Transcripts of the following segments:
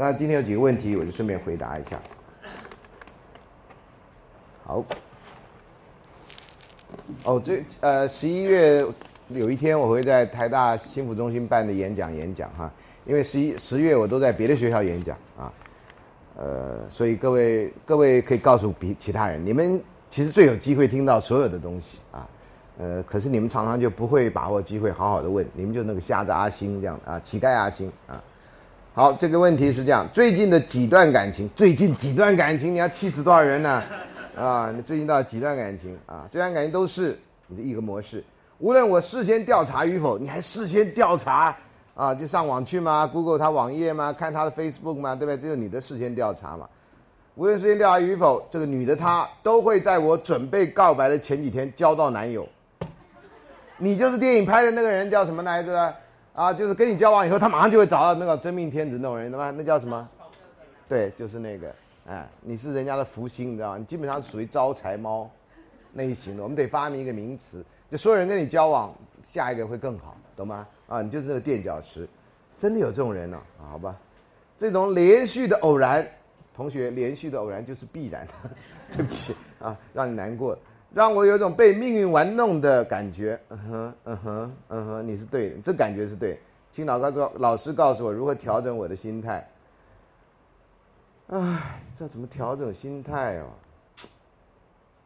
那今天有几个问题，我就顺便回答一下。好。哦，这呃，十一月有一天我会在台大新福中心办的演讲演讲哈，因为十一十月我都在别的学校演讲啊，呃，所以各位各位可以告诉比其他人，你们其实最有机会听到所有的东西啊，呃，可是你们常常就不会把握机会好好的问，你们就那个瞎子阿星这样啊，乞丐阿星啊。好，这个问题是这样，最近的几段感情，最近几段感情，你要气死多少人呢？啊，你最近到几段感情啊？这段感情都是你的一个模式。无论我事先调查与否，你还事先调查啊？就上网去吗？Google 他网页吗？看他的 Facebook 吗？对不对？这是你的事先调查嘛。无论事先调查与否，这个女的她都会在我准备告白的前几天交到男友。你就是电影拍的那个人叫什么来着？啊，就是跟你交往以后，他马上就会找到那个真命天子那种人，对吧？那叫什么？对，就是那个。哎，你是人家的福星，你知道吗？你基本上属于招财猫那一型的。我们得发明一个名词，就所有人跟你交往，下一个会更好，懂吗？啊，你就是那个垫脚石，真的有这种人呢啊？好吧，这种连续的偶然，同学，连续的偶然就是必然。对不起啊，让你难过，让我有一种被命运玩弄的感觉。嗯哼，嗯哼，嗯哼，你是对的，这感觉是对。请老高说，老师告诉我如何调整我的心态。唉，这怎么调整心态哦？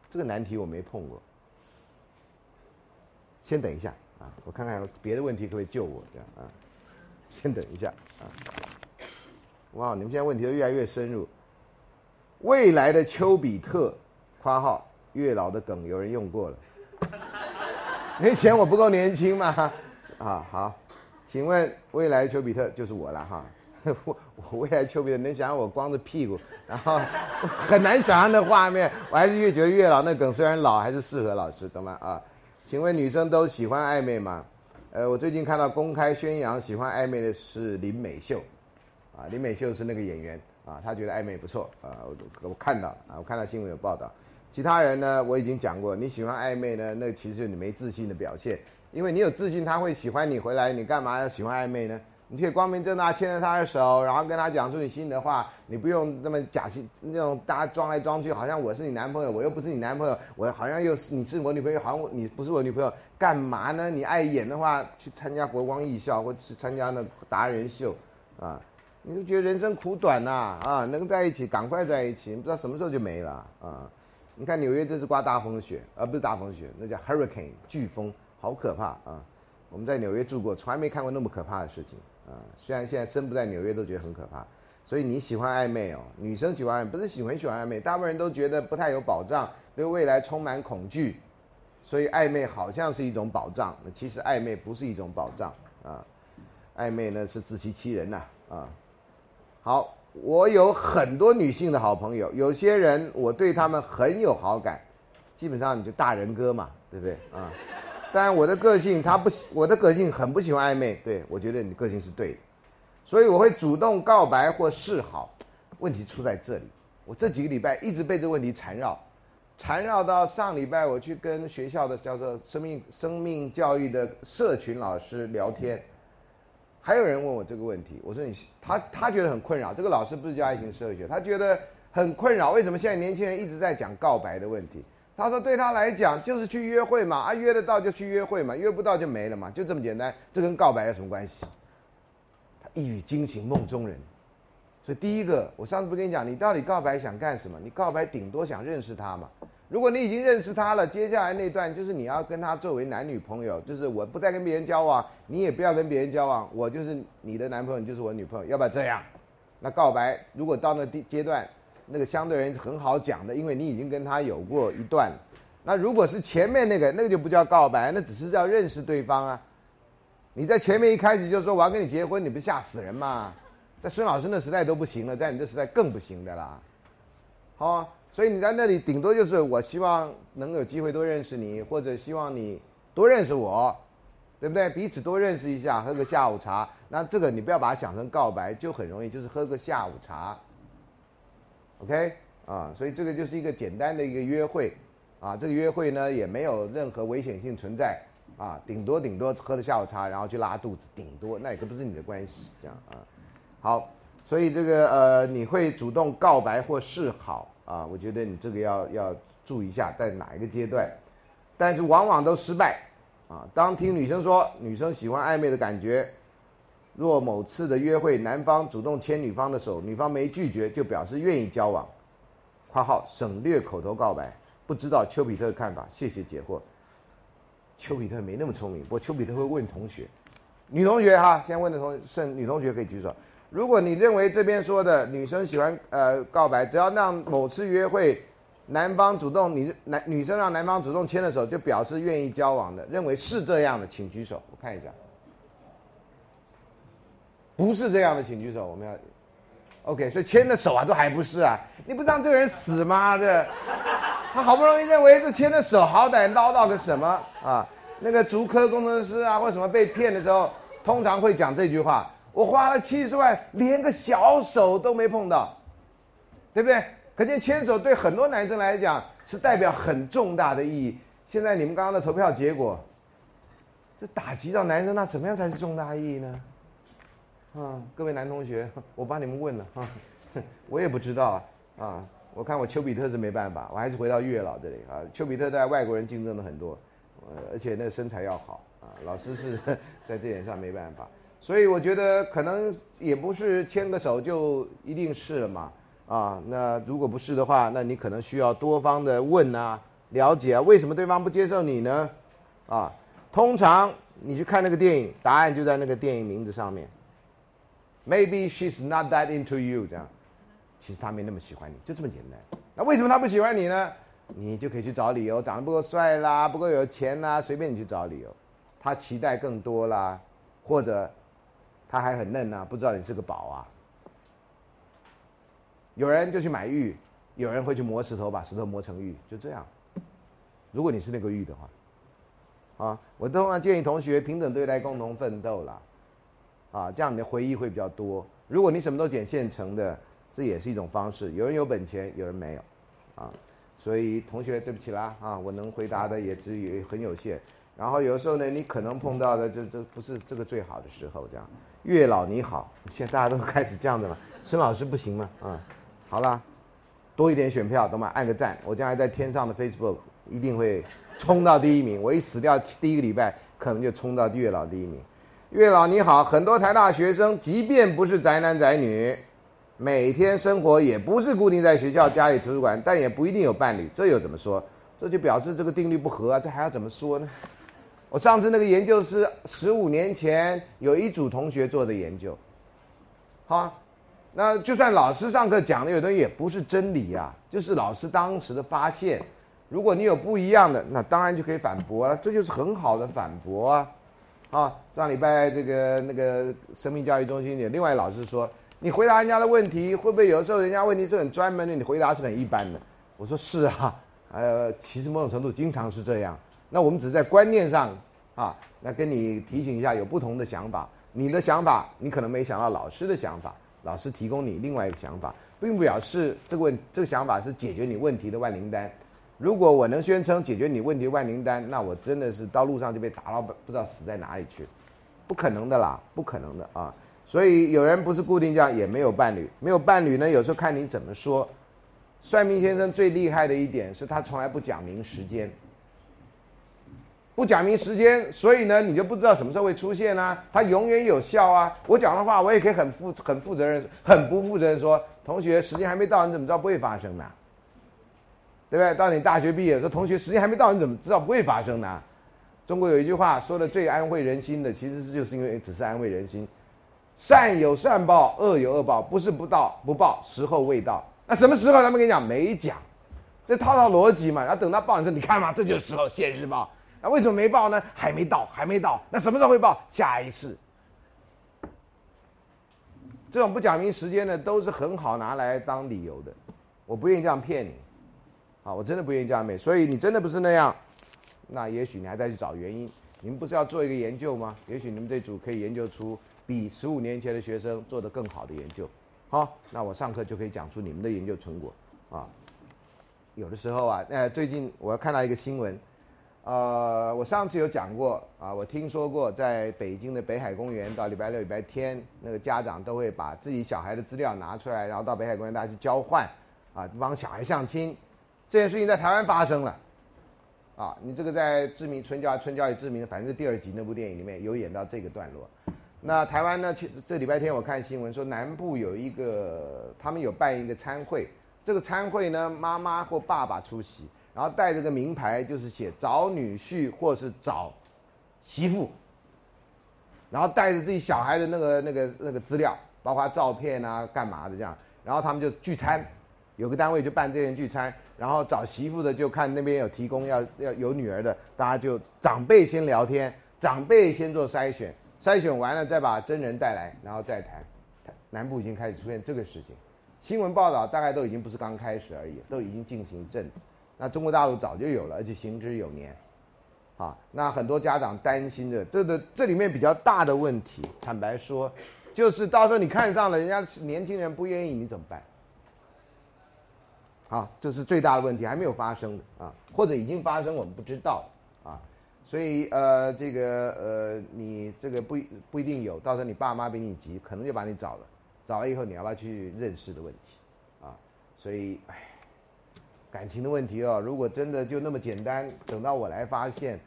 这个难题我没碰过。先等一下啊，我看看别的问题可不可以救我这样啊。先等一下啊。哇，你们现在问题都越来越深入。未来的丘比特（括号月老的梗有人用过了），你嫌我不够年轻吗？啊，好，请问未来丘比特就是我了哈。我 我未来丘比特能想象我光着屁股，然后 很难想象的画面。我还是越觉得月老那梗虽然老，还是适合老师，懂吗？啊，请问女生都喜欢暧昧吗？呃，我最近看到公开宣扬喜欢暧昧的是林美秀，啊，林美秀是那个演员啊，她觉得暧昧不错啊，我我看到啊，我看到新闻有报道。其他人呢，我已经讲过，你喜欢暧昧呢，那其实你没自信的表现，因为你有自信，他会喜欢你回来，你干嘛要喜欢暧昧呢？你可以光明正大牵着他的手，然后跟他讲出你心里的话。你不用那么假心，那种大家装来装去，好像我是你男朋友，我又不是你男朋友，我好像又是你是我女朋友，好像你不是我女朋友，干嘛呢？你爱演的话，去参加国光艺校，或去参加那达人秀，啊，你就觉得人生苦短呐，啊，能在一起赶快在一起，不知道什么时候就没了啊。你看纽约这是刮大风雪，而不是大风雪，那叫 hurricane 飓风，好可怕啊！我们在纽约住过，从来没看过那么可怕的事情。啊，虽然现在身不在纽约都觉得很可怕，所以你喜欢暧昧哦？女生喜欢不是喜欢喜欢暧昧，大部分人都觉得不太有保障，对未来充满恐惧，所以暧昧好像是一种保障。那其实暧昧不是一种保障啊，暧昧呢是自欺欺人呐啊。好，我有很多女性的好朋友，有些人我对他们很有好感，基本上你就大人哥嘛，对不对啊？但我的个性，他不喜，我的个性很不喜欢暧昧。对我觉得你个性是对的，所以我会主动告白或示好。问题出在这里，我这几个礼拜一直被这个问题缠绕，缠绕到上礼拜我去跟学校的叫做生命生命教育的社群老师聊天，还有人问我这个问题，我说你他他觉得很困扰。这个老师不是教爱情社会学，他觉得很困扰，为什么现在年轻人一直在讲告白的问题？他说：“对他来讲，就是去约会嘛，啊，约得到就去约会嘛，约不到就没了嘛，就这么简单。这跟告白有什么关系？他一语惊醒梦中人。所以第一个，我上次不跟你讲，你到底告白想干什么？你告白顶多想认识他嘛。如果你已经认识他了，接下来那段就是你要跟他作为男女朋友，就是我不再跟别人交往，你也不要跟别人交往，我就是你的男朋友，你就是我女朋友，要不要这样？那告白如果到那第阶段。”那个相对人很好讲的，因为你已经跟他有过一段。那如果是前面那个，那个就不叫告白，那只是要认识对方啊。你在前面一开始就说我要跟你结婚，你不吓死人吗？在孙老师那时代都不行了，在你这时代更不行的啦。好，所以你在那里顶多就是我希望能有机会多认识你，或者希望你多认识我，对不对？彼此多认识一下，喝个下午茶。那这个你不要把它想成告白，就很容易就是喝个下午茶。OK，啊，所以这个就是一个简单的一个约会，啊，这个约会呢也没有任何危险性存在，啊，顶多顶多喝了下午茶，然后去拉肚子，顶多那也不是你的关系，这样啊。好，所以这个呃，你会主动告白或示好啊？我觉得你这个要要注意一下，在哪一个阶段，但是往往都失败啊。当听女生说女生喜欢暧昧的感觉，若某次的约会男方主动牵女方的手，女方没拒绝，就表示愿意交往。括号省略口头告白，不知道丘比特的看法，谢谢解惑。丘比特没那么聪明，不过丘比特会问同学，女同学哈，先问的同剩女同学可以举手。如果你认为这边说的女生喜欢呃告白，只要让某次约会男方主动，你男女生让男方主动牵了手，就表示愿意交往的，认为是这样的，请举手，我看一下。不是这样的，请举手。我们要，OK，所以牵的手啊，都还不是啊？你不让这个人死吗？这他好不容易认为这牵的手，好歹捞到个什么啊？那个竹科工程师啊，或什么被骗的时候，通常会讲这句话。我花了七十万，连个小手都没碰到，对不对？可见牵手对很多男生来讲是代表很重大的意义。现在你们刚刚的投票结果，这打击到男生，那怎么样才是重大意义呢？啊，各位男同学，我帮你们问了啊，我也不知道啊。我看我丘比特是没办法，我还是回到月老这里啊。丘比特在外国人竞争的很多，呃，而且那身材要好啊。老师是 在这点上没办法。所以我觉得可能也不是牵个手就一定是了嘛，啊，那如果不是的话，那你可能需要多方的问啊，了解啊，为什么对方不接受你呢？啊，通常你去看那个电影，答案就在那个电影名字上面。Maybe she's not that into you，这样，其实他没那么喜欢你，就这么简单。那为什么他不喜欢你呢？你就可以去找理由，长得不够帅啦，不够有钱啦，随便你去找理由。他期待更多啦，或者。他还很嫩呢，不知道你是个宝啊。有人就去买玉，有人会去磨石头，把石头磨成玉，就这样。如果你是那个玉的话，啊，我通常建议同学平等对待，共同奋斗啦，啊，这样你的回忆会比较多。如果你什么都捡现成的，这也是一种方式。有人有本钱，有人没有，啊，所以同学对不起啦，啊，我能回答的也只有很有限。然后有时候呢，你可能碰到的这这不是这个最好的时候，这样。月老你好，现在大家都开始这样的了。孙老师不行吗？啊，好了，多一点选票，懂吗？按个赞，我将来在天上的 Facebook 一定会冲到第一名。我一死掉第一个礼拜，可能就冲到月老第一名。月老你好，很多台大学生，即便不是宅男宅女，每天生活也不是固定在学校、家里、图书馆，但也不一定有伴侣。这又怎么说？这就表示这个定律不合啊！这还要怎么说呢？我上次那个研究是十五年前有一组同学做的研究，好，那就算老师上课讲的有东西也不是真理啊，就是老师当时的发现。如果你有不一样的，那当然就可以反驳了，这就是很好的反驳啊。啊，上礼拜这个那个生命教育中心有另外老师说，你回答人家的问题会不会有时候人家问题是很专门的，你回答是很一般的？我说是啊，呃，其实某种程度经常是这样。那我们只在观念上，啊，那跟你提醒一下，有不同的想法。你的想法，你可能没想到老师的想法，老师提供你另外一个想法，并不表示这个问这个想法是解决你问题的万灵丹。如果我能宣称解决你问题万灵丹，那我真的是到路上就被打到不知道死在哪里去，不可能的啦，不可能的啊！所以有人不是固定这样，也没有伴侣，没有伴侣呢，有时候看你怎么说。算命先生最厉害的一点是他从来不讲明时间。不讲明时间，所以呢，你就不知道什么时候会出现啊。它永远有效啊。我讲的话，我也可以很负、很负责任、很不负责任说，同学时间还没到，你怎么知道不会发生呢？对不对？到你大学毕业说，同学时间还没到，你怎么知道不会发生呢？中国有一句话说的最安慰人心的，其实是就是因为只是安慰人心。善有善报，恶有恶报，不是不到不报，时候未到。那什么时候？他们跟你讲没讲，这套套逻辑嘛。然后等到报，你说你看嘛，这就是时候，现实报。那为什么没报呢？还没到，还没到。那什么时候会报？下一次。这种不讲明时间的，都是很好拿来当理由的。我不愿意这样骗你，啊，我真的不愿意这样骗。所以你真的不是那样，那也许你还在去找原因。你们不是要做一个研究吗？也许你们这组可以研究出比十五年前的学生做的更好的研究。好，那我上课就可以讲出你们的研究成果。啊，有的时候啊，呃，最近我看到一个新闻。呃，我上次有讲过啊，我听说过在北京的北海公园，到礼拜六、礼拜天，那个家长都会把自己小孩的资料拿出来，然后到北海公园大家去交换，啊，帮小孩相亲。这件事情在台湾发生了，啊，你这个在《知名春娇春娇与志明》反正是第二集那部电影里面有演到这个段落。那台湾呢？这礼拜天我看新闻说，南部有一个他们有办一个参会，这个参会呢，妈妈或爸爸出席。然后带着个名牌，就是写找女婿或是找媳妇，然后带着自己小孩的那个那个那个资料，包括照片啊、干嘛的这样，然后他们就聚餐，有个单位就办这件聚餐，然后找媳妇的就看那边有提供要要有女儿的，大家就长辈先聊天，长辈先做筛选，筛选完了再把真人带来，然后再谈。南部已经开始出现这个事情，新闻报道大概都已经不是刚开始而已，都已经进行一阵子。那中国大陆早就有了，而且行之有年，啊，那很多家长担心的，这个这里面比较大的问题，坦白说，就是到时候你看上了人家年轻人不愿意，你怎么办？啊，这是最大的问题，还没有发生的啊，或者已经发生我们不知道啊，所以呃，这个呃，你这个不不一定有，到时候你爸妈比你急，可能就把你找了，找了以后你要不要去认识的问题，啊，所以唉。感情的问题哦，如果真的就那么简单，等到我来发现，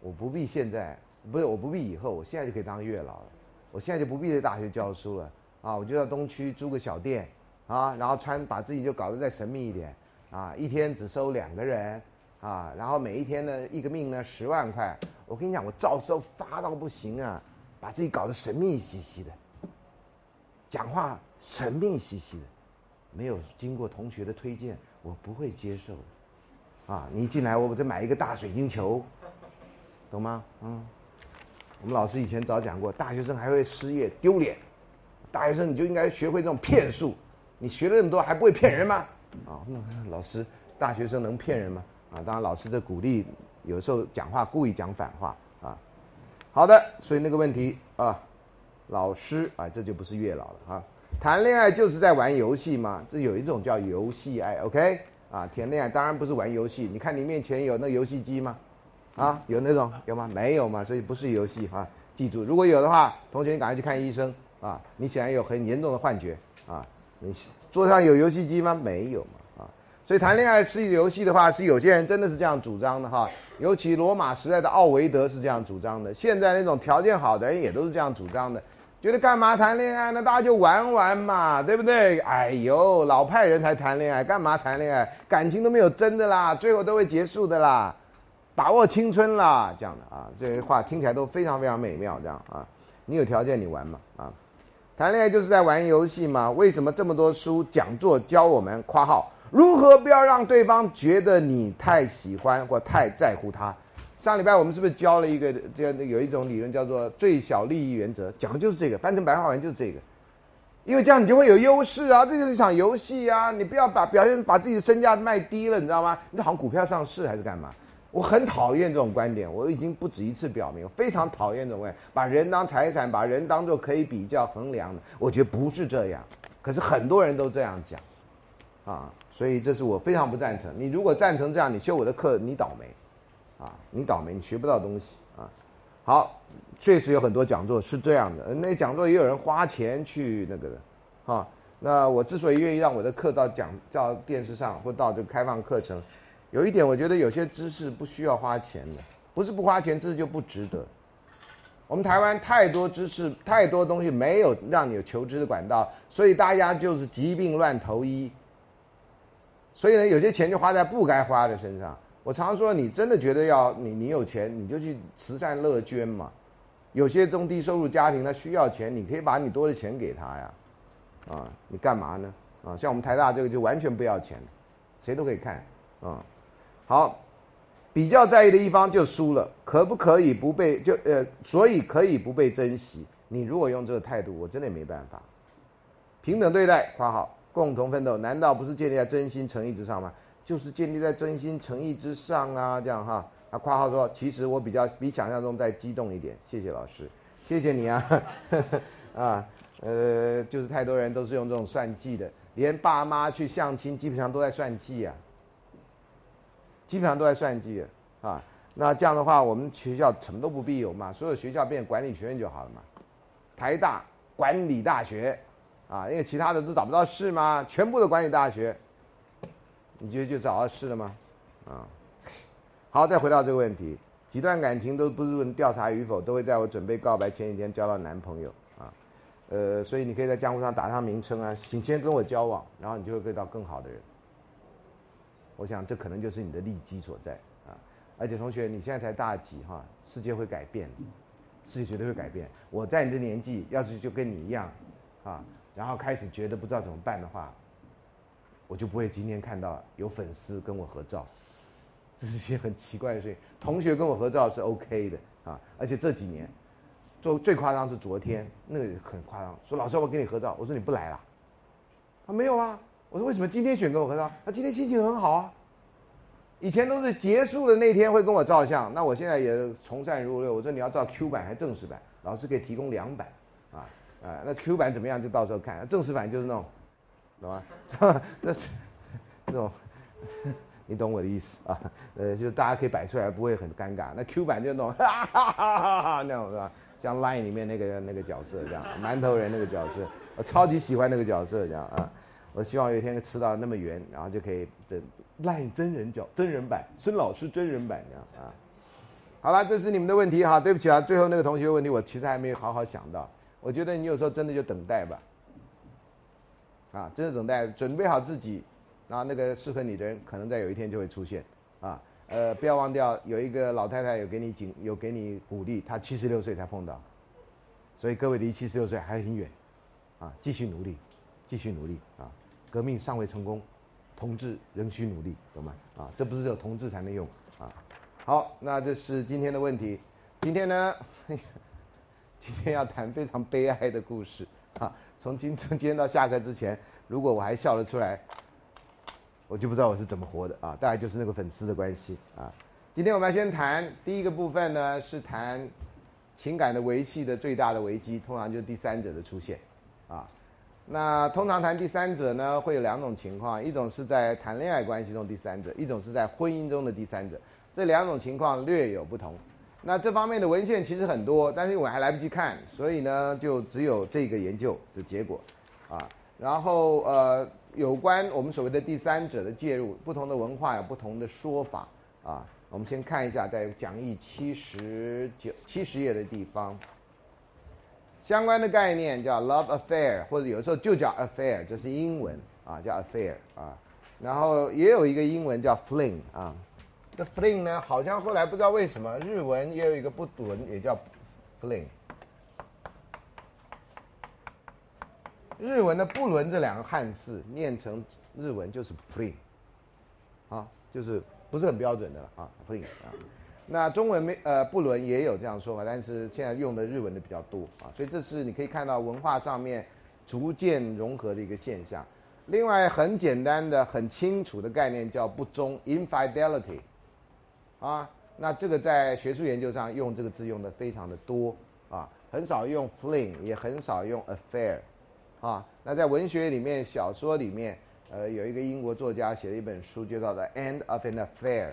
我不必现在，不是我不必以后，我现在就可以当月老了，我现在就不必在大学教书了啊，我就到东区租个小店啊，然后穿把自己就搞得再神秘一点啊，一天只收两个人啊，然后每一天呢一个命呢十万块，我跟你讲，我照收发到不行啊，把自己搞得神秘兮兮的，讲话神秘兮兮的，没有经过同学的推荐。我不会接受，啊！你一进来，我再买一个大水晶球，懂吗？嗯，我们老师以前早讲过，大学生还会失业丢脸，大学生你就应该学会这种骗术。你学了那么多，还不会骗人吗？啊，那老师，大学生能骗人吗？啊，当然老师这鼓励，有时候讲话故意讲反话啊。好的，所以那个问题啊，老师啊，这就不是月老了啊。谈恋爱就是在玩游戏嘛，这有一种叫游戏爱，OK？啊，谈恋爱当然不是玩游戏。你看你面前有那游戏机吗？啊，有那种有吗？没有嘛，所以不是游戏哈。记住，如果有的话，同学你赶快去看医生啊。你显然有很严重的幻觉啊。你桌上有游戏机吗？没有嘛啊。所以谈恋爱是游戏的话，是有些人真的是这样主张的哈。尤其罗马时代的奥维德是这样主张的，现在那种条件好的人也都是这样主张的。觉得干嘛谈恋爱呢？大家就玩玩嘛，对不对？哎呦，老派人才谈恋爱，干嘛谈恋爱？感情都没有真的啦，最后都会结束的啦，把握青春啦，这样的啊，这些话听起来都非常非常美妙，这样啊，你有条件你玩嘛啊，谈恋爱就是在玩游戏嘛？为什么这么多书讲座教我们（括号）如何不要让对方觉得你太喜欢或太在乎他？上礼拜我们是不是教了一个这样的有一种理论叫做最小利益原则，讲的就是这个，翻成白话文就是这个，因为这样你就会有优势啊，这就是一场游戏啊，你不要把表现把自己的身价卖低了，你知道吗？你好像股票上市还是干嘛？我很讨厌这种观点，我已经不止一次表明，非常讨厌这种观点，把人当财产，把人当做可以比较衡量的，我觉得不是这样，可是很多人都这样讲，啊，所以这是我非常不赞成。你如果赞成这样，你修我的课，你倒霉。啊，你倒霉，你学不到东西啊！好，确实有很多讲座是这样的，那讲座也有人花钱去那个的，啊，那我之所以愿意让我的课到讲到电视上或到这个开放课程，有一点我觉得有些知识不需要花钱的，不是不花钱，知识就不值得。我们台湾太多知识，太多东西没有让你有求知的管道，所以大家就是疾病乱投医，所以呢，有些钱就花在不该花的身上。我常说，你真的觉得要你你有钱，你就去慈善乐捐嘛。有些中低收入家庭他需要钱，你可以把你多的钱给他呀。啊，你干嘛呢？啊，像我们台大这个就完全不要钱，谁都可以看。啊，好，比较在意的一方就输了，可不可以不被就呃，所以可以不被珍惜。你如果用这个态度，我真的没办法。平等对待（括号共同奋斗）难道不是建立在真心诚意之上吗？就是建立在真心诚意之上啊，这样哈。他括号说，其实我比较比想象中再激动一点。谢谢老师，谢谢你啊。啊，呃，就是太多人都是用这种算计的，连爸妈去相亲基本上都在算计啊，基本上都在算计啊。那这样的话，我们学校什么都不必有嘛，所有学校变管理学院就好了嘛。台大管理大学，啊，因为其他的都找不到事嘛？全部的管理大学，你觉得就找到事了吗？啊，好，再回到这个问题，几段感情都不是问调查与否，都会在我准备告白前几天交到男朋友啊，呃，所以你可以在江湖上打上名称啊，请先跟我交往，然后你就会遇到更好的人。我想这可能就是你的利基所在啊。而且同学，你现在才大几哈？世界会改变，世界绝对会改变。我在你的年纪，要是就跟你一样，啊，然后开始觉得不知道怎么办的话，我就不会今天看到有粉丝跟我合照，这是些很奇怪的事情。同学跟我合照是 OK 的啊，而且这几年，做最夸张是昨天，那个很夸张，说老师我跟你合照，我说你不来了，他没有啊，我说为什么今天选跟我合照？他今天心情很好啊。以前都是结束的那天会跟我照相，那我现在也从善如流。我说你要照 Q 版还是正式版？老师可以提供两版，啊啊，那 Q 版怎么样就到时候看。正式版就是那种，懂吗？那 是这种，你懂我的意思啊？呃，就大家可以摆出来不会很尴尬。那 Q 版就那种，哈哈哈哈哈那种是吧？像 Line 里面那个那个角色这样，馒头人那个角色，我超级喜欢那个角色这样啊。我希望有一天吃到那么圆，然后就可以这赖真人角真人版孙老师真人版这样啊。好了，这是你们的问题哈，对不起啊，最后那个同学问题我其实还没有好好想到。我觉得你有时候真的就等待吧，啊，真的等待，准备好自己，然后那个适合你的人可能在有一天就会出现啊。呃，不要忘掉有一个老太太有给你警有给你鼓励，她七十六岁才碰到，所以各位离七十六岁还很远啊，继续努力，继续努力啊。革命尚未成功，同志仍需努力，懂吗？啊，这不是只有同志才能用啊。好，那这是今天的问题。今天呢，今天要谈非常悲哀的故事啊。从今 从今天到下课之前，如果我还笑得出来，我就不知道我是怎么活的啊。大概就是那个粉丝的关系啊。今天我们要先谈第一个部分呢，是谈情感的维系的最大的危机，通常就是第三者的出现啊。那通常谈第三者呢，会有两种情况，一种是在谈恋爱关系中第三者，一种是在婚姻中的第三者。这两种情况略有不同。那这方面的文献其实很多，但是我还来不及看，所以呢，就只有这个研究的结果，啊，然后呃，有关我们所谓的第三者的介入，不同的文化有不同的说法，啊，我们先看一下在讲义七十九七十页的地方。相关的概念叫 love affair，或者有时候就叫 affair，这是英文啊，叫 affair 啊。然后也有一个英文叫 fling 啊。这 fling 呢，好像后来不知道为什么日文也有一个不伦，也叫 fling。日文的不伦这两个汉字念成日文就是 fling，啊，就是不是很标准的了啊，fling 啊。那中文没呃不伦也有这样说法，但是现在用的日文的比较多啊，所以这是你可以看到文化上面逐渐融合的一个现象。另外很简单的、很清楚的概念叫不忠 （infidelity），啊，那这个在学术研究上用这个字用的非常的多啊，很少用 fling，也很少用 affair，啊，那在文学里面、小说里面，呃，有一个英国作家写了一本书，就叫做《End of an Affair》，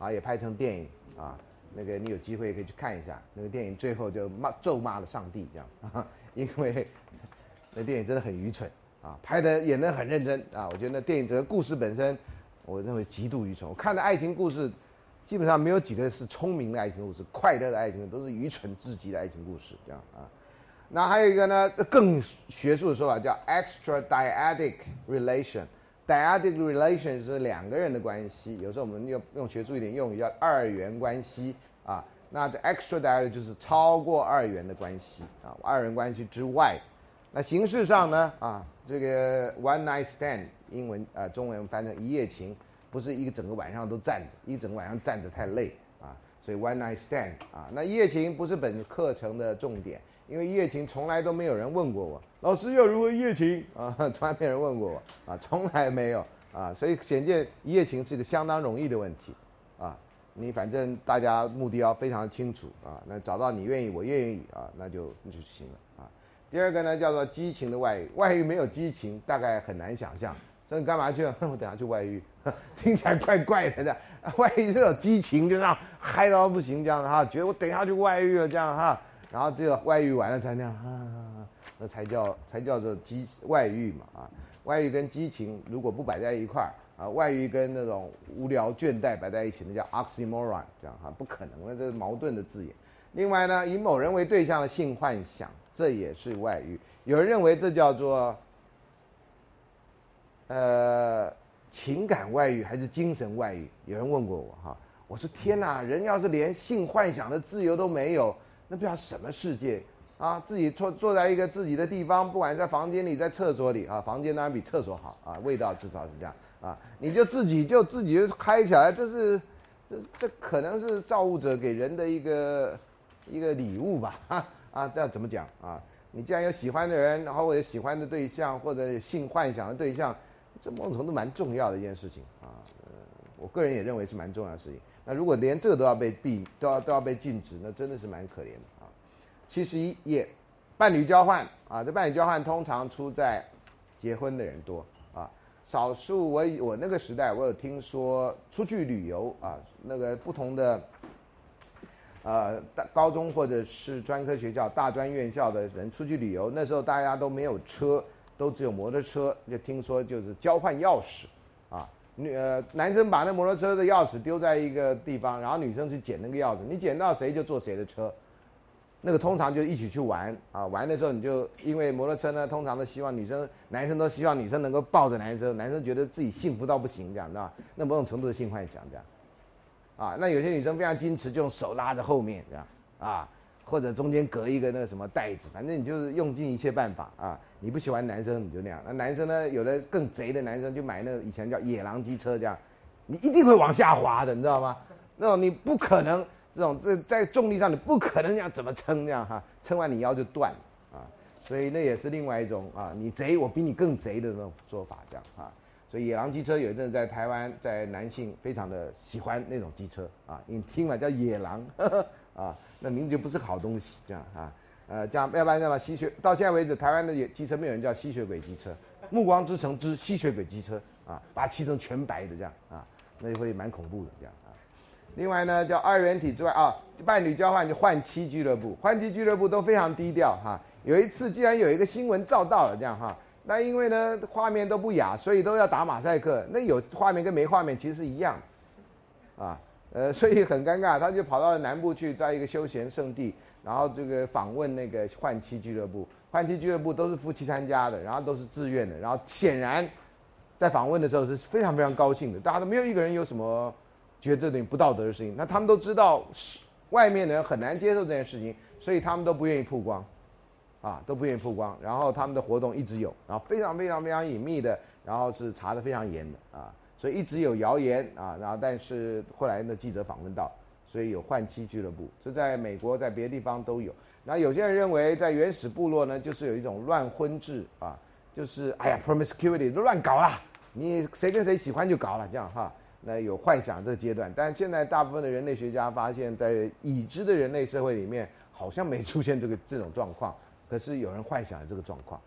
啊，也拍成电影。啊，那个你有机会可以去看一下那个电影，最后就骂咒骂了上帝这样，因为那电影真的很愚蠢啊，拍的演的很认真啊，我觉得那电影整个故事本身，我认为极度愚蠢。我看的爱情故事，基本上没有几个是聪明的爱情故事，快乐的爱情都是愚蠢至极的爱情故事这样啊。那还有一个呢，更学术的说法叫 extra-dyadic relation。Dyadic relation 是两个人的关系，有时候我们用用学术一点用语叫二元关系啊。那这 extra dyadic 就是超过二元的关系啊，二元关系之外。那形式上呢啊，这个 one night stand 英文啊中文翻成一夜情，不是一个整个晚上都站着，一整个晚上站着太累啊，所以 one night stand 啊。那一夜情不是本课程的重点。因为一夜情从来都没有人问过我，老师要如何一夜情啊？从来没人问过我啊，从来没有啊，所以显见一夜情是一个相当容易的问题啊。你反正大家目的要非常清楚啊，那找到你愿意，我愿意啊，那就那就行了啊。第二个呢叫做激情的外遇，外遇没有激情，大概很难想象。说你干嘛去？我等下去外遇，听起来怪怪的。外遇这种激情就这样嗨到不行，这样哈，觉得我等一下就外遇了这样哈，然后这个外遇完了才那样，那才叫才叫做激外遇嘛啊，外遇跟激情如果不摆在一块儿啊，外遇跟那种无聊倦怠摆在一起，那叫 oxymoron 这样哈，不可能的，这是矛盾的字眼。另外呢，以某人为对象的性幻想，这也是外遇。有人认为这叫做呃。情感外遇还是精神外遇？有人问过我哈，我说天哪，人要是连性幻想的自由都没有，那不知道什么世界啊！自己坐坐在一个自己的地方，不管在房间里，在厕所里啊，房间当然比厕所好啊，味道至少是这样啊，你就自己就自己就开起来，这是这这可能是造物者给人的一个一个礼物吧啊啊，这样怎么讲啊？你既然有喜欢的人，然后或者喜欢的对象，或者性幻想的对象。这某种程度蛮重要的一件事情啊，呃，我个人也认为是蛮重要的事情。那如果连这个都要被避，都要都要被禁止，那真的是蛮可怜的啊。七十一页，伴侣交换啊，这伴侣交换通常出在结婚的人多啊，少数我我那个时代我有听说出去旅游啊，那个不同的呃大高中或者是专科学校、大专院校的人出去旅游，那时候大家都没有车。都只有摩托车，就听说就是交换钥匙，啊，女呃男生把那摩托车的钥匙丢在一个地方，然后女生去捡那个钥匙，你捡到谁就坐谁的车，那个通常就一起去玩啊，玩的时候你就因为摩托车呢，通常都希望女生男生都希望女生能够抱着男生，男生觉得自己幸福到不行这样，知道那某种程度的性幻想这样，啊，那有些女生非常矜持，就用手拉着后面这样，啊。或者中间隔一个那个什么袋子，反正你就是用尽一切办法啊！你不喜欢男生你就那样，那男生呢？有的更贼的男生就买那个以前叫野狼机车这样，你一定会往下滑的，你知道吗？那种你不可能这种在在重力上你不可能这样怎么撑这样哈，撑完你腰就断啊！所以那也是另外一种啊，你贼我比你更贼的那种做法这样啊！所以野狼机车有一阵在台湾在男性非常的喜欢那种机车啊，你听了叫野狼。啊，那名字就不是好东西，这样啊，呃，这样要不然那么吸血，到现在为止，台湾的机车没有人叫吸血鬼机车，暮光之城之吸血鬼机车啊，把它漆成全白的这样啊，那就会蛮恐怖的这样啊。另外呢，叫二元体之外啊，伴侣交换就换妻俱乐部，换妻俱乐部都非常低调哈。有一次居然有一个新闻照到了这样哈，那因为呢画面都不雅，所以都要打马赛克，那有画面跟没画面其实是一样，啊。呃，所以很尴尬，他就跑到了南部去，在一个休闲圣地，然后这个访问那个换妻俱乐部，换妻俱乐部都是夫妻参加的，然后都是自愿的，然后显然在访问的时候是非常非常高兴的，大家都没有一个人有什么觉得这不道德的事情，那他们都知道是外面的人很难接受这件事情，所以他们都不愿意曝光，啊，都不愿意曝光，然后他们的活动一直有，然后非常非常非常隐秘的，然后是查的非常严的啊。所以一直有谣言啊，然后但是后来呢记者访问到，所以有换妻俱乐部，这在美国在别的地方都有。那有些人认为在原始部落呢，就是有一种乱婚制啊，就是哎呀 promiscuity 都乱搞啦，你谁跟谁喜欢就搞了这样哈。那有幻想这个阶段，但现在大部分的人类学家发现，在已知的人类社会里面，好像没出现这个这种状况，可是有人幻想这个状况。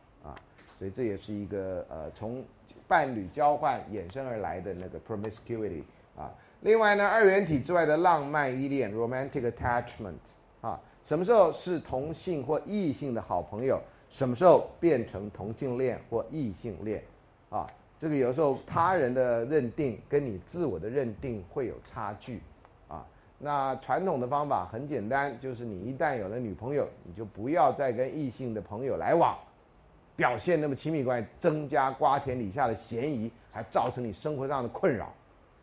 所以这也是一个呃从伴侣交换衍生而来的那个 promiscuity 啊。另外呢，二元体之外的浪漫依恋 romantic attachment 啊，什么时候是同性或异性的好朋友？什么时候变成同性恋或异性恋？啊，这个有时候他人的认定跟你自我的认定会有差距啊。那传统的方法很简单，就是你一旦有了女朋友，你就不要再跟异性的朋友来往。表现那么亲密关系，增加瓜田李下的嫌疑，还造成你生活上的困扰，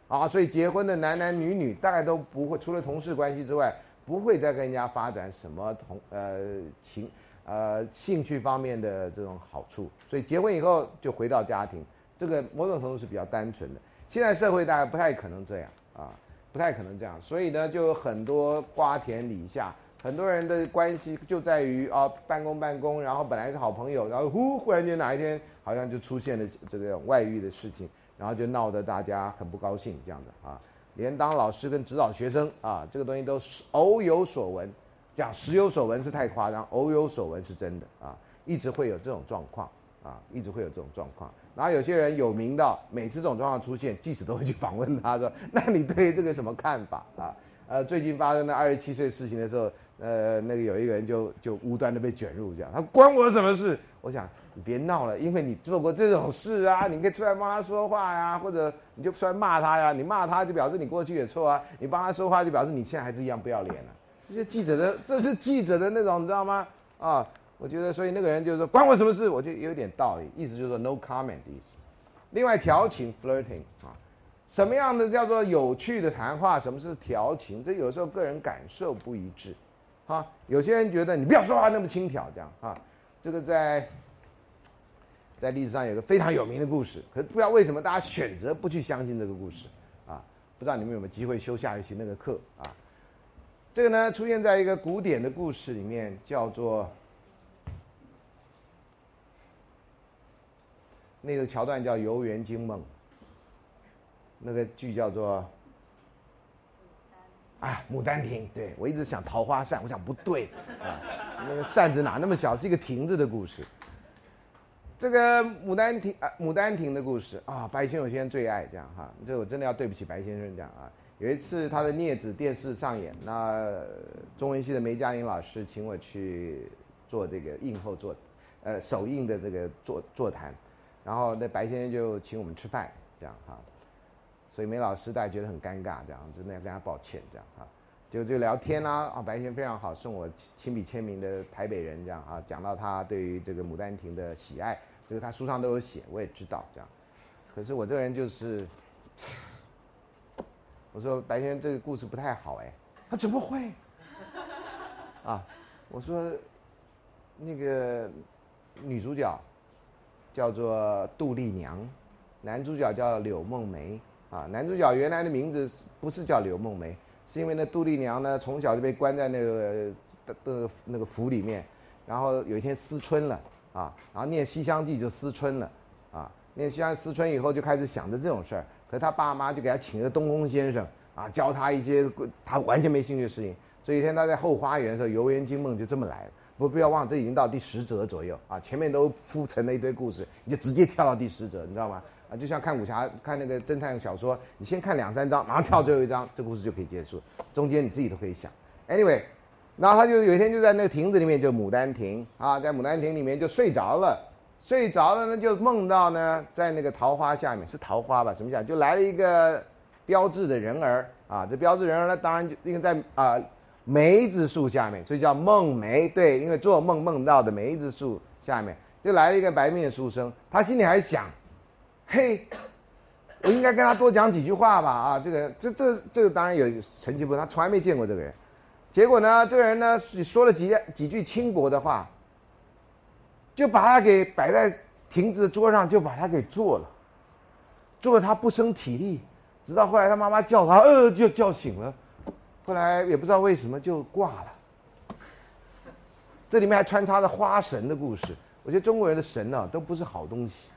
啊，所以结婚的男男女女大概都不会，除了同事关系之外，不会再跟人家发展什么同呃情呃兴趣方面的这种好处，所以结婚以后就回到家庭，这个某种程度是比较单纯的。现在社会大概不太可能这样啊，不太可能这样，所以呢，就有很多瓜田李下。很多人的关系就在于啊，办公办公，然后本来是好朋友，然后忽忽然间哪一天好像就出现了这个外遇的事情，然后就闹得大家很不高兴这样的啊。连当老师跟指导学生啊，这个东西都是偶有所闻，讲时有所闻是太夸张，偶有所闻是真的啊，一直会有这种状况啊，一直会有这种状况。然后有些人有名到每次这种状况出现，记者都会去访问他说：“那你对这个什么看法啊？”呃，最近发生的二十七岁事情的时候，呃，那个有一个人就就无端的被卷入这样，他关我什么事？我想你别闹了，因为你做过这种事啊，你可以出来帮他说话呀，或者你就出来骂他呀，你骂他就表示你过去也错啊，你帮他说话就表示你现在还是一样不要脸啊。这些记者的，这是记者的那种，你知道吗？啊，我觉得，所以那个人就是说关我什么事？我觉得有点道理，意思就是说 no comment 的意思。另外调情 flirting 啊，什么样的叫做有趣的谈话？什么是调情？这有时候个人感受不一致，啊，有些人觉得你不要说话那么轻佻，这样啊，这个在在历史上有个非常有名的故事，可是不知道为什么大家选择不去相信这个故事啊？不知道你们有没有机会修下一期那个课啊？这个呢，出现在一个古典的故事里面，叫做那个桥段叫《游园惊梦》，那个剧叫做啊《牡丹亭》。对我一直想桃花扇，我想不对啊，那个扇子哪那么小，是一个亭子的故事。这个《牡丹亭》啊，《牡丹亭》的故事啊，白先勇先生最爱这样哈，这我真的要对不起白先生这样啊。有一次，他的镊子电视上演，那中文系的梅嘉玲老师请我去做这个映后座，呃，首映的这个座座谈，然后那白先生就请我们吃饭，这样哈，所以梅老师大家觉得很尴尬，这样真的要跟他抱歉，这样啊，就就聊天啦，啊，白先非常好，送我亲笔签名的台北人，这样啊，讲到他对于这个《牡丹亭》的喜爱，这个他书上都有写，我也知道这样，可是我这个人就是。我说白先生这个故事不太好哎，他怎么会？啊，我说那个女主角叫做杜丽娘，男主角叫柳梦梅啊。男主角原来的名字不是叫刘梦梅，是因为那杜丽娘呢从小就被关在那个的那个府里面，然后有一天思春了啊，然后念《西厢记》就思春了啊，念《西厢思春》以后就开始想着这种事儿。可是他爸妈就给他请了东宫先生啊，教他一些他完全没兴趣的事情。所以一天他在后花园的时候，游园惊梦就这么来了。不不要忘，这已经到第十则左右啊，前面都铺成了一堆故事，你就直接跳到第十则，你知道吗？啊，就像看武侠、看那个侦探小说，你先看两三章，马上跳最后一章，这故事就可以结束。中间你自己都可以想。Anyway，然后他就有一天就在那个亭子里面，就牡丹亭啊，在牡丹亭里面就睡着了。睡着了呢，就梦到呢，在那个桃花下面是桃花吧？什么讲？就来了一个标志的人儿啊！这标志人儿呢，当然就因为在啊梅子树下面，所以叫梦梅。对，因为做梦梦到的梅子树下面，就来了一个白面书生。他心里还想：嘿，我应该跟他多讲几句话吧？啊，这个这这这个当然有成绩不？他从来没见过这个人。结果呢，这个人呢说了几几句轻薄的话。就把他给摆在亭子的桌上，就把他给做了，做了他不生体力，直到后来他妈妈叫他，呃，就叫醒了，后来也不知道为什么就挂了。这里面还穿插着花神的故事，我觉得中国人的神呢都不是好东西，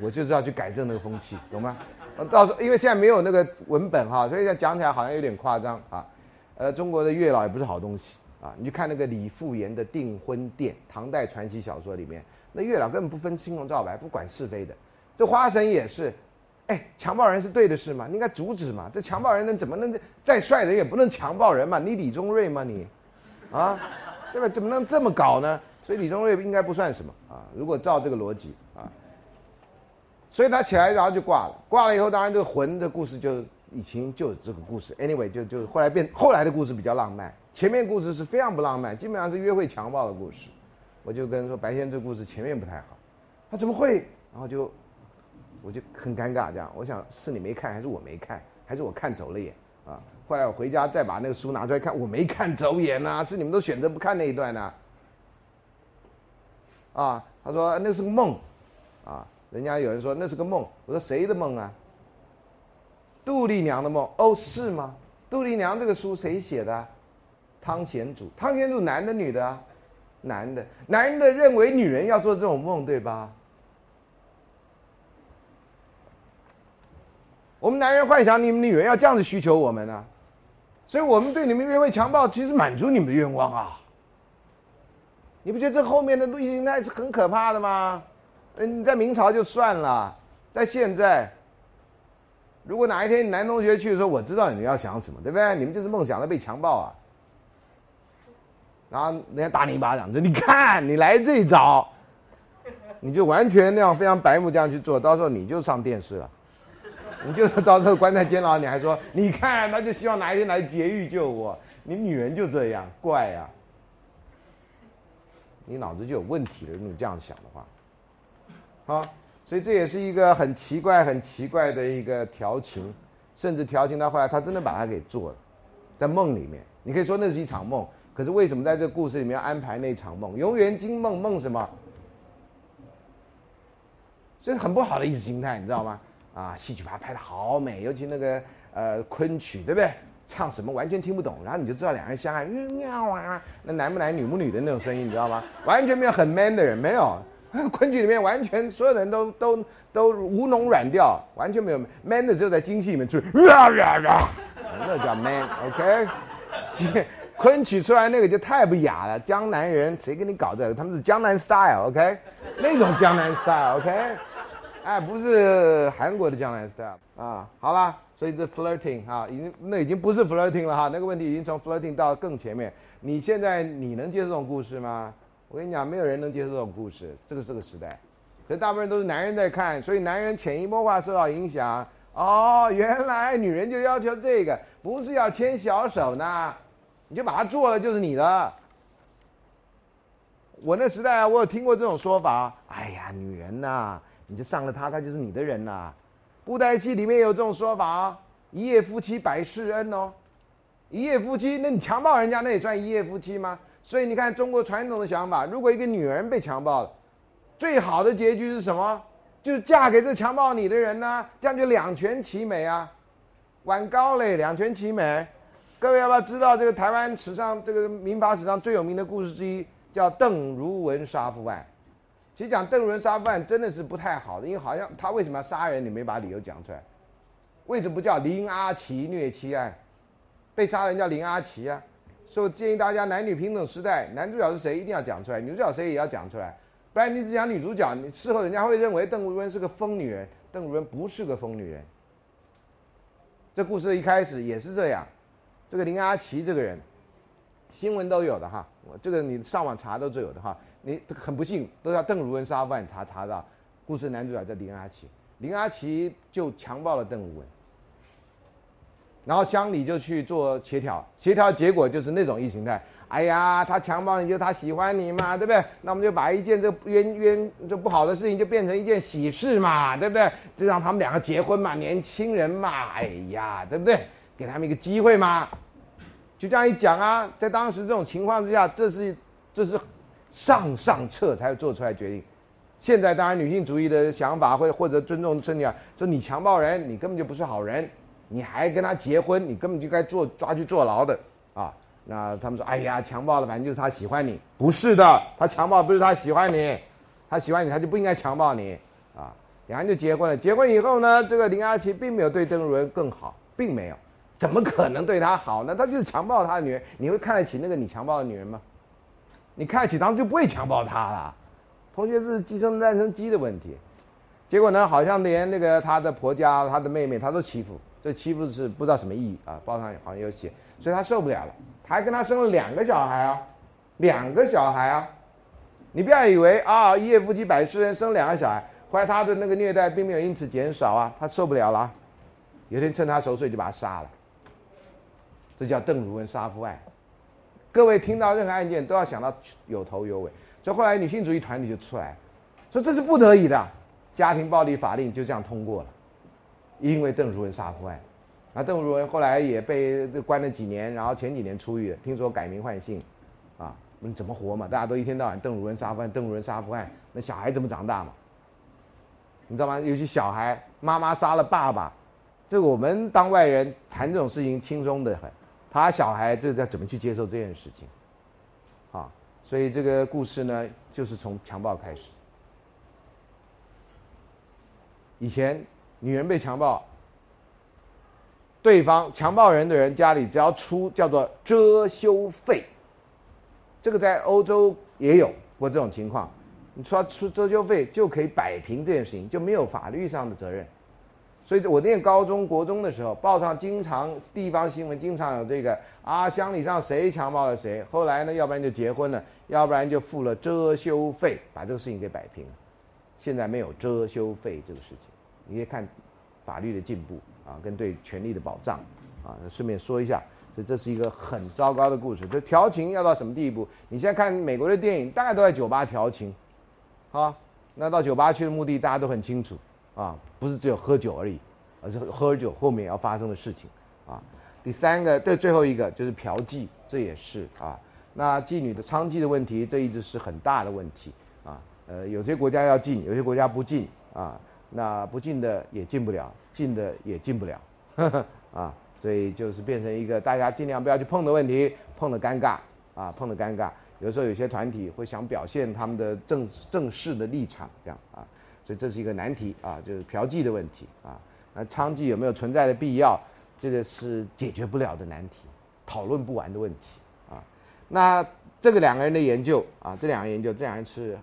我就是要去改正那个风气，懂吗？到时候因为现在没有那个文本哈，所以讲起来好像有点夸张啊。呃，中国的月老也不是好东西。啊，你去看那个李复言的《订婚殿》，唐代传奇小说里面，那月老根本不分青红皂白，不管是非的。这花神也是，哎，强暴人是对的事嘛，你应该阻止嘛。这强暴人能怎么能再帅的也不能强暴人嘛？你李宗瑞吗你？啊，对吧？怎么能这么搞呢？所以李宗瑞应该不算什么啊。如果照这个逻辑啊，所以他起来然后就挂了，挂了以后，当然这个魂的故事就已经就这个故事。Anyway，就就后来变后来的故事比较浪漫。前面故事是非常不浪漫，基本上是约会强暴的故事。我就跟说白先这故事前面不太好，他怎么会？然后就我就很尴尬，这样我想是你没看还是我没看，还是我看走了眼啊？后来我回家再把那个书拿出来看，我没看走眼呐，是你们都选择不看那一段呢？啊，他说那是个梦，啊，人家有人说那是个梦，我说谁的梦啊？杜丽娘的梦哦，是吗？杜丽娘这个书谁写的？汤显祖，汤显祖男的女的啊？男的，男的认为女人要做这种梦，对吧？我们男人幻想你们女人要这样子需求我们呢，所以我们对你们约会强暴，其实满足你们的愿望啊。你不觉得这后面的意识形态是很可怕的吗？嗯，在明朝就算了，在现在，如果哪一天你男同学去说，我知道你们要想什么，对不对？你们就是梦想的被强暴啊，然后人家打你一巴掌，说你看你来这一招，你就完全那样非常白目这样去做，到时候你就上电视了，你就是到时候关在监牢，你还说你看他就希望哪一天来劫狱救我，你女人就这样怪呀，你脑子就有问题了，你这样想的话。好，所以这也是一个很奇怪、很奇怪的一个调情，甚至调情到后来，他真的把它给做了，在梦里面，你可以说那是一场梦。可是为什么在这个故事里面要安排那场梦？永远惊梦梦什么？这是很不好的意识形态，你知道吗？啊，戏曲把它拍的好美，尤其那个呃昆曲，对不对？唱什么完全听不懂，然后你就知道两人相爱，喵啊，那男不男女不女的那种声音，你知道吗？完全没有很 man 的人，没有。昆曲里面完全所有人都都都吴侬软调，完全没有 man 的，只有在京戏里面出，那叫 man，OK？昆曲出来那个就太不雅了，江南人谁跟你搞这个？他们是江南 style，OK？那种江南 style，OK？哎，不是韩国的江南 style 啊，好吧，所以这 flirting 啊，已经那已经不是 flirting 了哈，那个问题已经从 flirting 到更前面。你现在你能接受这种故事吗？我跟你讲，没有人能接受这种故事。这个是个时代，可是大部分都是男人在看，所以男人潜移默化受到影响。哦，原来女人就要求这个，不是要牵小手呢，你就把它做了就是你的。我那时代啊，我有听过这种说法。哎呀，女人呐，你就上了他，他就是你的人呐。布袋戏里面有这种说法，一夜夫妻百世恩哦。一夜夫妻，那你强暴人家，那也算一夜夫妻吗？所以你看，中国传统的想法，如果一个女人被强暴了，最好的结局是什么？就是嫁给这强暴你的人呢，这样就两全其美啊，晚高嘞，两全其美。各位要不要知道这个台湾史上这个民法史上最有名的故事之一，叫邓如文杀夫案？其实讲邓如文杀犯真的是不太好的，因为好像他为什么要杀人，你没把理由讲出来。为什么不叫林阿奇虐妻案？被杀人叫林阿奇啊。所以建议大家，男女平等时代，男主角是谁一定要讲出来，女主角谁也要讲出来，不然你只讲女主角，你事后人家会认为邓如文是个疯女人。邓如文不是个疯女人。这故事一开始也是这样，这个林阿奇这个人，新闻都有的哈，我这个你上网查都是有的哈，你很不幸都叫邓如文杀犯查查到，故事男主角叫林阿奇，林阿奇就强暴了邓如文。然后乡里就去做协调，协调结果就是那种意识形态。哎呀，他强暴你就他喜欢你嘛，对不对？那我们就把一件这冤冤这不好的事情就变成一件喜事嘛，对不对？就让他们两个结婚嘛，年轻人嘛，哎呀，对不对？给他们一个机会嘛。就这样一讲啊，在当时这种情况之下，这是这是上上策才做出来决定。现在当然女性主义的想法会或者尊重身体啊，说你强暴人，你根本就不是好人。你还跟他结婚，你根本就该坐抓去坐牢的啊！那他们说：“哎呀，强暴了，反正就是他喜欢你。”不是的，他强暴不是他喜欢你，他喜欢你，他就不应该强暴你啊！两人就结婚了。结婚以后呢，这个林阿奇并没有对邓如文更好，并没有，怎么可能对他好呢？他就是强暴他的女人，你会看得起那个你强暴的女人吗？你看得起，当然就不会强暴她了。同学，这是鸡生蛋生鸡的问题。结果呢，好像连那个他的婆家、他的妹妹，他都欺负。这欺负是不知道什么意义啊，报上好像有写，所以他受不了了，他还跟他生了两个小孩啊，两个小孩啊，你不要以为啊一夜夫妻百事恩，生两个小孩，后来他的那个虐待并没有因此减少啊，他受不了了，有天趁他熟睡就把他杀了，这叫邓如文杀夫案。各位听到任何案件都要想到有头有尾，所以后来女性主义团体就出来，说这是不得已的，家庭暴力法令就这样通过了。因为邓如文杀夫案，啊，邓如文后来也被关了几年，然后前几年出狱了，听说改名换姓，啊，你怎么活嘛？大家都一天到晚邓如文杀夫案，邓如文杀夫案，那小孩怎么长大嘛？你知道吗？尤其小孩，妈妈杀了爸爸，这我们当外人谈这种事情轻松的很，他小孩这在怎么去接受这件事情？啊，所以这个故事呢，就是从强暴开始，以前。女人被强暴，对方强暴人的人家里只要出叫做遮羞费，这个在欧洲也有过这种情况，你出出遮羞费就可以摆平这件事情，就没有法律上的责任。所以我念高中国中的时候，报上经常地方新闻经常有这个啊，乡里上谁强暴了谁，后来呢，要不然就结婚了，要不然就付了遮羞费，把这个事情给摆平了。现在没有遮羞费这个事情，你可以看法律的进步啊，跟对权利的保障啊。顺便说一下，这这是一个很糟糕的故事。这调情要到什么地步？你现在看美国的电影，大概都在酒吧调情，啊，那到酒吧去的目的大家都很清楚啊，不是只有喝酒而已，而是喝酒后面要发生的事情啊。第三个，对，最后一个就是嫖妓，这也是啊。那妓女的娼妓的问题，这一直是很大的问题啊。呃，有些国家要禁，有些国家不禁啊。那不禁的也进不了，禁的也进不了，啊，所以就是变成一个大家尽量不要去碰的问题，碰的尴尬啊，碰的尴尬。有时候有些团体会想表现他们的正正式的立场，这样啊，所以这是一个难题啊，就是嫖妓的问题啊。那娼妓有没有存在的必要？这个是解决不了的难题，讨论不完的问题啊。那这个两个人的研究啊，这两个研究，这两人是。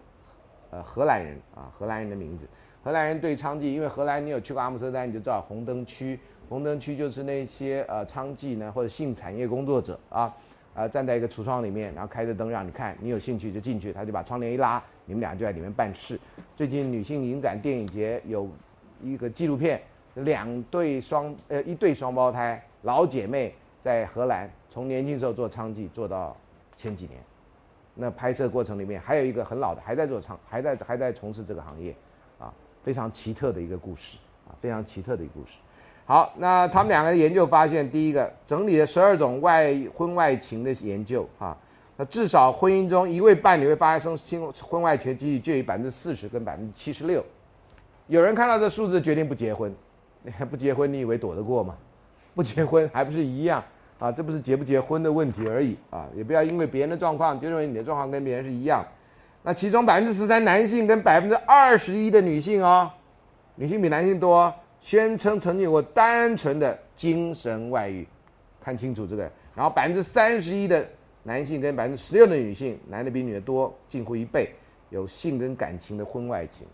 呃，荷兰人啊，荷兰人的名字。荷兰人对娼妓，因为荷兰你有去过阿姆斯特丹，你就知道红灯区。红灯区就是那些呃娼妓呢，或者性产业工作者啊，呃站在一个橱窗里面，然后开着灯让你看，你有兴趣就进去，他就把窗帘一拉，你们俩就在里面办事。最近女性影展电影节有一个纪录片，两对双呃一对双胞胎老姐妹在荷兰从年轻时候做娼妓做到前几年。那拍摄过程里面还有一个很老的，还在做娼，还在还在从事这个行业，啊，非常奇特的一个故事，啊，非常奇特的一个故事。好，那他们两个研究发现，第一个整理了十二种外婚外情的研究，啊，那至少婚姻中一位伴侣会发生亲婚外情的几率介于百分之四十跟百分之七十六。有人看到这数字决定不结婚，你 还不结婚你以为躲得过吗？不结婚还不是一样？啊，这不是结不结婚的问题而已啊！也不要因为别人的状况就认为你的状况跟别人是一样。那其中百分之十三男性跟百分之二十一的女性哦，女性比男性多，宣称曾经有过单纯的精神外遇，看清楚这个。然后百分之三十一的男性跟百分之十六的女性，男的比女的多近乎一倍，有性跟感情的婚外情。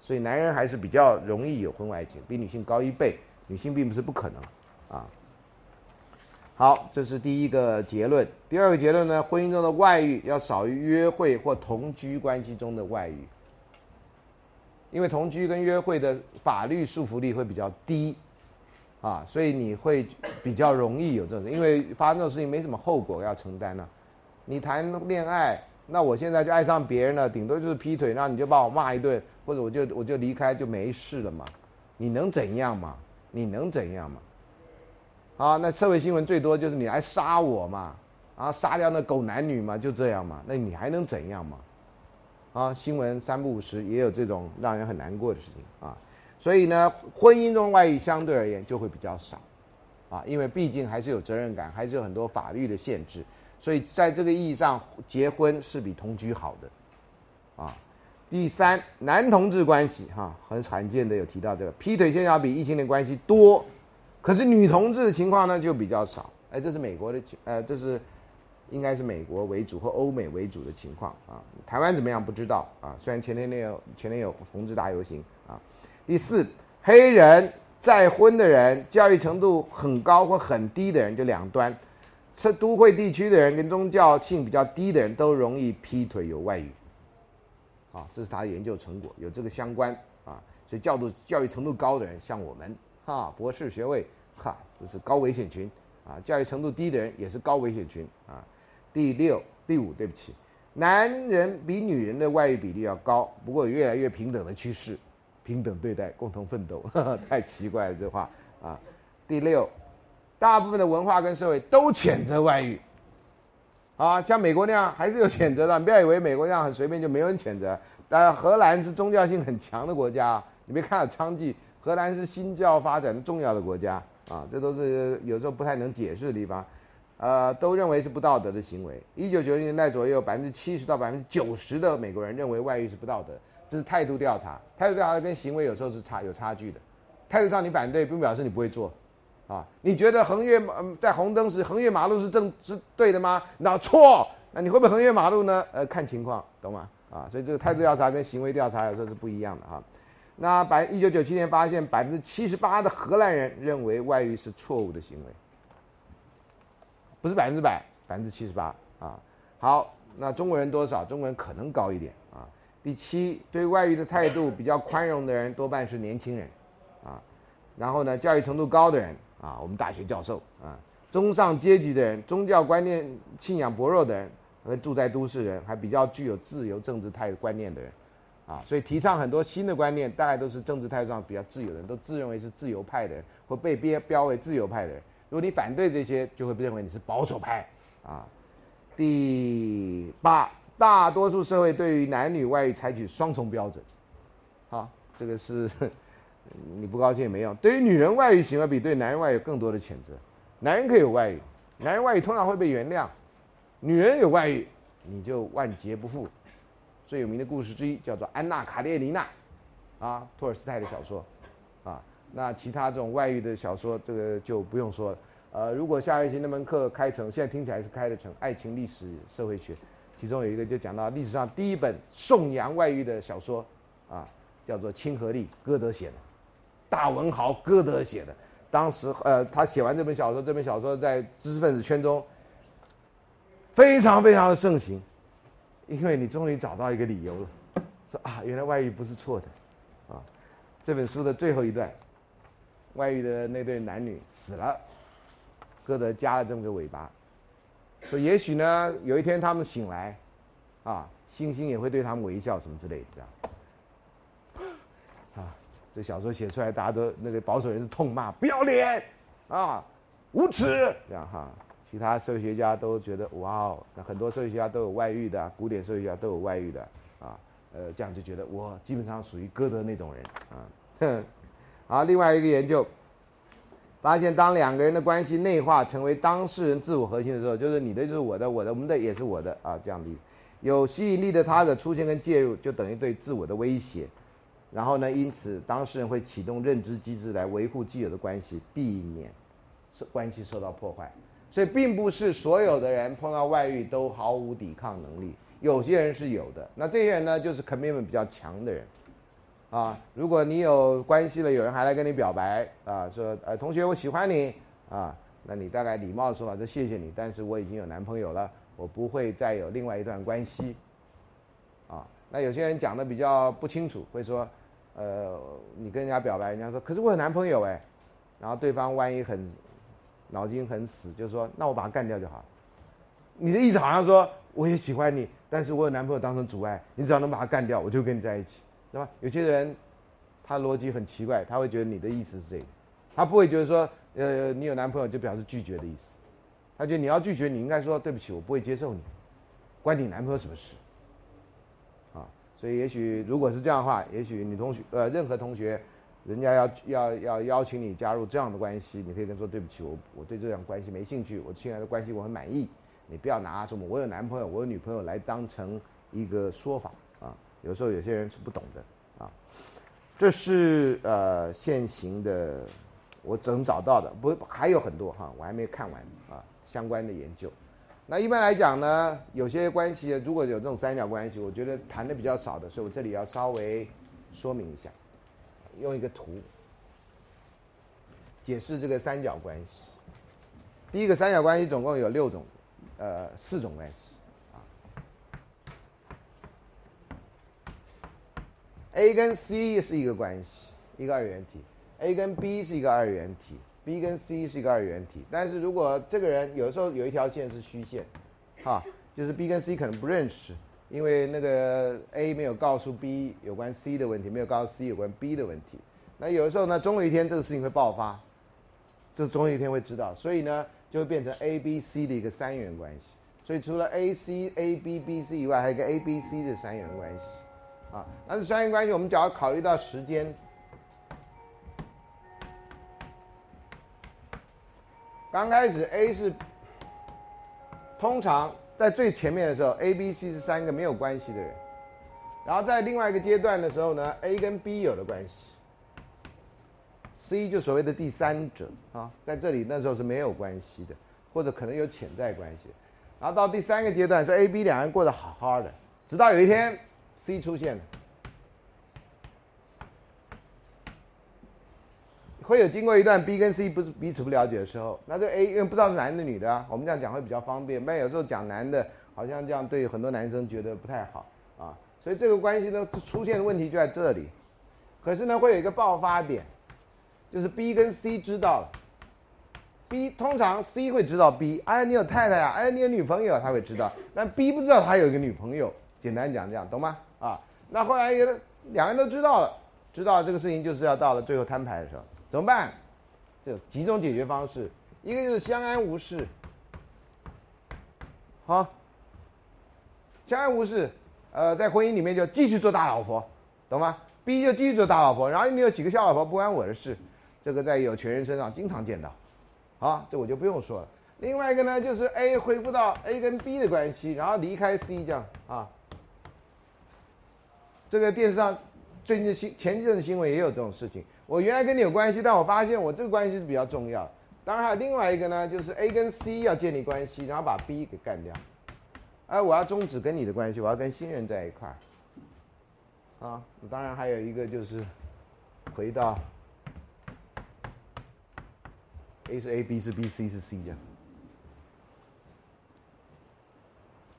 所以男人还是比较容易有婚外情，比女性高一倍。女性并不是不可能啊。好，这是第一个结论。第二个结论呢？婚姻中的外遇要少于约会或同居关系中的外遇，因为同居跟约会的法律束缚力会比较低，啊，所以你会比较容易有这种，因为发生这种事情没什么后果要承担呢。你谈恋爱，那我现在就爱上别人了，顶多就是劈腿，那你就把我骂一顿，或者我就我就离开就没事了嘛？你能怎样嘛？你能怎样嘛？啊，那社会新闻最多就是你来杀我嘛，啊，杀掉那狗男女嘛，就这样嘛，那你还能怎样嘛？啊，新闻三不五时也有这种让人很难过的事情啊，所以呢，婚姻中外遇相对而言就会比较少，啊，因为毕竟还是有责任感，还是有很多法律的限制，所以在这个意义上，结婚是比同居好的，啊，第三，男同志关系哈，很罕见的有提到这个劈腿现象比异性恋关系多。可是女同志的情况呢就比较少，哎，这是美国的情，呃，这是应该是美国为主或欧美为主的情况啊。台湾怎么样不知道啊？虽然前天那有前天有同志大游行啊。第四，黑人再婚的人，教育程度很高或很低的人，就两端，是都会地区的人跟宗教性比较低的人都容易劈腿有外遇，啊，这是他的研究成果，有这个相关啊。所以教度教育程度高的人，像我们。啊，博士学位，哈，这是高危险群啊。教育程度低的人也是高危险群啊。第六、第五，对不起，男人比女人的外遇比例要高，不过有越来越平等的趋势，平等对待，共同奋斗，太奇怪了这话啊。第六，大部分的文化跟社会都谴责外遇，啊，像美国那样还是有谴责的，不要以为美国这样很随便就没有人谴责。但荷兰是宗教性很强的国家，你别看到娼妓。荷兰是新教发展重要的国家啊，这都是有时候不太能解释的地方，呃，都认为是不道德的行为。一九九零年代左右，百分之七十到百分之九十的美国人认为外遇是不道德，这是态度调查。态度调查跟行为有时候是差有差距的。态度上你反对，并表示你不会做，啊，你觉得横越嗯在红灯时横越马路是正是对的吗？那错，那你会不会横越马路呢？呃，看情况，懂吗？啊，所以这个态度调查跟行为调查有时候是不一样的哈。那百一九九七年发现百分之七十八的荷兰人认为外遇是错误的行为，不是百分之百，百分之七十八啊。好，那中国人多少？中国人可能高一点。第七，对外遇的态度比较宽容的人多半是年轻人，啊，然后呢，教育程度高的人啊，我们大学教授啊，中上阶级的人，宗教观念信仰薄弱的人，和住在都市人，还比较具有自由政治态观念的人，啊，所以提倡很多新的观念，大概都是政治态度上比较自由的人，都自认为是自由派的人，或被标标为自由派的人。如果你反对这些，就会被认为你是保守派，啊。第八。大多数社会对于男女外遇采取双重标准，好，这个是 你不高兴也没用。对于女人外遇行为，比对男人外遇更多的谴责。男人可以有外遇，男人外遇通常会被原谅；女人有外遇，你就万劫不复。最有名的故事之一叫做《安娜·卡列尼娜》，啊，托尔斯泰的小说，啊，那其他这种外遇的小说，这个就不用说了。呃，如果下学期那门课开成，现在听起来是开得成，爱情、历史、社会学。其中有一个就讲到历史上第一本颂扬外遇的小说，啊，叫做《亲和力》，歌德写的，大文豪歌德写的。当时，呃，他写完这本小说，这本小说在知识分子圈中非常非常的盛行，因为你终于找到一个理由了，说啊，原来外遇不是错的，啊，这本书的最后一段，外遇的那对男女死了，歌德加了这么个尾巴。说也许呢，有一天他们醒来，啊，星星也会对他们微笑什么之类的，这样。啊，这小说写出来，大家都那个保守人士痛骂不要脸，啊，无耻，这样哈。其他社会学家都觉得哇哦，那很多社会学家都有外遇的，古典社会学家都有外遇的，啊，呃，这样就觉得我基本上属于歌德那种人啊。哼，好，另外一个研究。发现，当两个人的关系内化成为当事人自我核心的时候，就是你的就是我的，我的我们的也是我的啊，这样的有吸引力的他的出现跟介入，就等于对自我的威胁。然后呢，因此当事人会启动认知机制来维护既有的关系，避免受关系受到破坏。所以，并不是所有的人碰到外遇都毫无抵抗能力，有些人是有的。那这些人呢，就是 commitment 比较强的人。啊，如果你有关系了，有人还来跟你表白啊，说呃同学我喜欢你啊，那你大概礼貌的说法就谢谢你，但是我已经有男朋友了，我不会再有另外一段关系。啊，那有些人讲的比较不清楚，会说，呃，你跟人家表白，人家说可是我有男朋友哎，然后对方万一很脑筋很死，就说那我把他干掉就好。你的意思好像说我也喜欢你，但是我有男朋友当成阻碍，你只要能把他干掉，我就跟你在一起。对吧？有些人，他逻辑很奇怪，他会觉得你的意思是这个，他不会觉得说，呃，你有男朋友就表示拒绝的意思，他觉得你要拒绝，你应该说对不起，我不会接受你，关你男朋友什么事？啊，所以也许如果是这样的话，也许女同学，呃，任何同学，人家要要要邀请你加入这样的关系，你可以跟说对不起，我我对这样关系没兴趣，我亲爱的关系我很满意，你不要拿什么我有男朋友，我有女朋友来当成一个说法。有时候有些人是不懂的啊，这是呃现行的，我能找到的，不还有很多哈，我还没看完啊相关的研究。那一般来讲呢，有些关系如果有这种三角关系，我觉得谈的比较少的，所以我这里要稍微说明一下，用一个图解释这个三角关系。第一个三角关系总共有六种，呃四种关系。A 跟 C 是一个关系，一个二元体；A 跟 B 是一个二元体；B 跟 C 是一个二元体。但是如果这个人有的时候有一条线是虚线，哈，就是 B 跟 C 可能不认识，因为那个 A 没有告诉 B 有关 C 的问题，没有告诉 C 有关 B 的问题。那有的时候呢，终有一天这个事情会爆发，这总有一天会知道，所以呢，就会变成 A、B、C 的一个三元关系。所以除了 A、C、A、B、B、C 以外，还有一个 A、B、C 的三元关系。啊，但是三元关系，我们只要考虑到时间。刚开始 A 是通常在最前面的时候，A、B、C 是三个没有关系的人，然后在另外一个阶段的时候呢，A 跟 B 有了关系，C 就所谓的第三者啊，在这里那时候是没有关系的，或者可能有潜在关系，然后到第三个阶段是 A、B 两人过得好好的，直到有一天。C 出现，会有经过一段 B 跟 C 不是彼此不了解的时候，那这 A 因为不知道是男的女的啊，我们这样讲会比较方便。不然有时候讲男的，好像这样对很多男生觉得不太好啊，所以这个关系呢出现的问题就在这里。可是呢，会有一个爆发点，就是 B 跟 C 知道了。B 通常 C 会知道 B，哎，你有太太啊，哎，你有女朋友，他会知道。但 B 不知道他有一个女朋友，简单讲这样，懂吗？那后来也两个人都知道了，知道这个事情就是要到了最后摊牌的时候，怎么办？这几种解决方式，一个就是相安无事，好，相安无事，呃，在婚姻里面就继续做大老婆，懂吗？B 就继续做大老婆，然后你有几个小老婆不关我的事，这个在有钱人身上经常见到。好，这我就不用说了。另外一个呢，就是 A 恢复到 A 跟 B 的关系，然后离开 C 这样啊。这个电视上最近的新前一阵的新闻也有这种事情。我原来跟你有关系，但我发现我这个关系是比较重要。当然还有另外一个呢，就是 A 跟 C 要建立关系，然后把 B 给干掉。哎，我要终止跟你的关系，我要跟新人在一块儿。啊，当然还有一个就是回到。A 是 A，B 是 B，C 是 C 这样。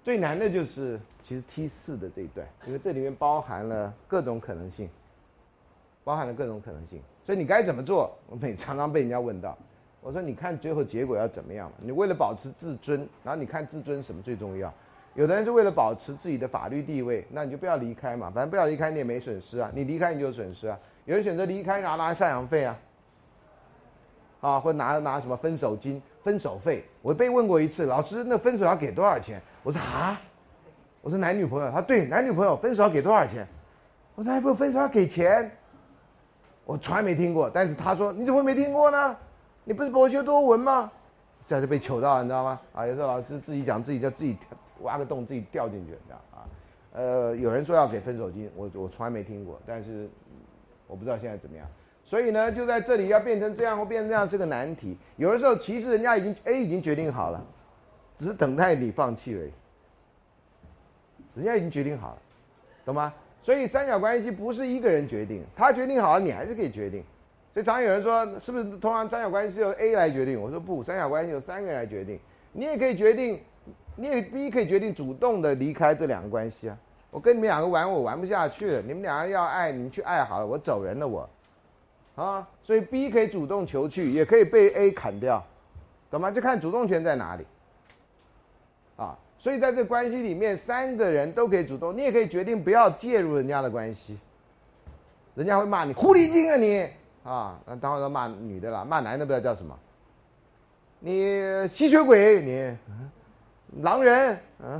最难的就是其实 T 四的这一段，因为这里面包含了各种可能性，包含了各种可能性，所以你该怎么做？我每常常被人家问到，我说你看最后结果要怎么样？你为了保持自尊，然后你看自尊什么最重要？有的人是为了保持自己的法律地位，那你就不要离开嘛，反正不要离开你也没损失啊，你离开你就有损失啊。有人选择离开拿拿赡养费啊。啊，或拿拿什么分手金、分手费？我被问过一次，老师，那分手要给多少钱？我说啊，我说男女朋友，他对男女朋友分手要给多少钱？我说还不分手要给钱？我从来没听过，但是他说你怎么没听过呢？你不是博学多闻吗？这就被糗到了，你知道吗？啊，有时候老师自己讲自己就自己挖个洞自己掉进去，这样啊。呃，有人说要给分手金，我我从来没听过，但是我不知道现在怎么样。所以呢，就在这里要变成这样或变成这样是个难题。有的时候其实人家已经 A 已经决定好了，只是等待你放弃而已。人家已经决定好了，懂吗？所以三角关系不是一个人决定，他决定好了，你还是可以决定。所以常有人说，是不是通常三角关系是由 A 来决定？我说不，三角关系由三个人来决定。你也可以决定，你也 B 可以决定主动的离开这两个关系啊。我跟你们两个玩，我玩不下去了。你们两个要爱，你们去爱好了，我走人了我。啊，所以 B 可以主动求去，也可以被 A 砍掉，懂吗？就看主动权在哪里。啊，所以在这关系里面，三个人都可以主动，你也可以决定不要介入人家的关系。人家会骂你狐狸精啊你啊，那当然要骂女的了，骂男的不知道叫什么。你吸血鬼你，狼人嗯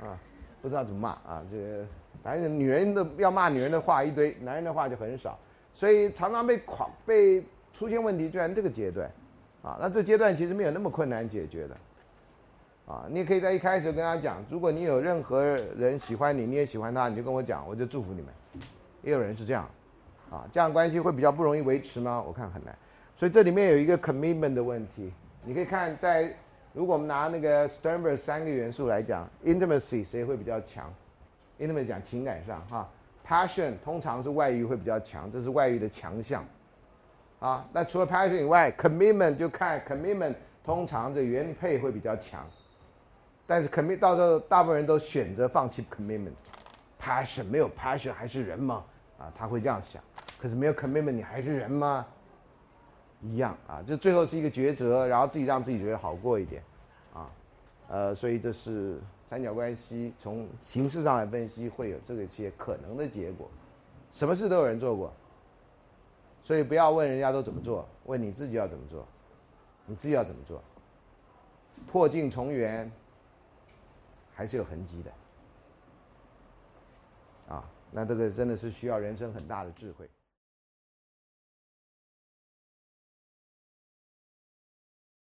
啊，不知道怎么骂啊，这反正女人的要骂女人的话一堆，男人的话就很少。所以常常被狂被出现问题，就在这个阶段，啊，那这阶段其实没有那么困难解决的，啊，你也可以在一开始跟他讲，如果你有任何人喜欢你，你也喜欢他，你就跟我讲，我就祝福你们。也有人是这样，啊，这样关系会比较不容易维持吗？我看很难。所以这里面有一个 commitment 的问题，你可以看在如果我们拿那个 Sternberg 三个元素来讲，intimacy 谁会比较强？intimacy 讲情感上哈。Passion 通常是外遇会比较强，这是外遇的强项，啊，那除了 passion 以外，commitment 就看 commitment 通常这原配会比较强，但是 commit 到时候大部分人都选择放弃 commitment，passion 没有 passion 还是人吗？啊，他会这样想，可是没有 commitment 你还是人吗？一样啊，就最后是一个抉择，然后自己让自己觉得好过一点，啊，呃，所以这是。三角关系从形式上来分析，会有这个些可能的结果。什么事都有人做过，所以不要问人家都怎么做，问你自己要怎么做，你自己要怎么做。破镜重圆，还是有痕迹的。啊，那这个真的是需要人生很大的智慧。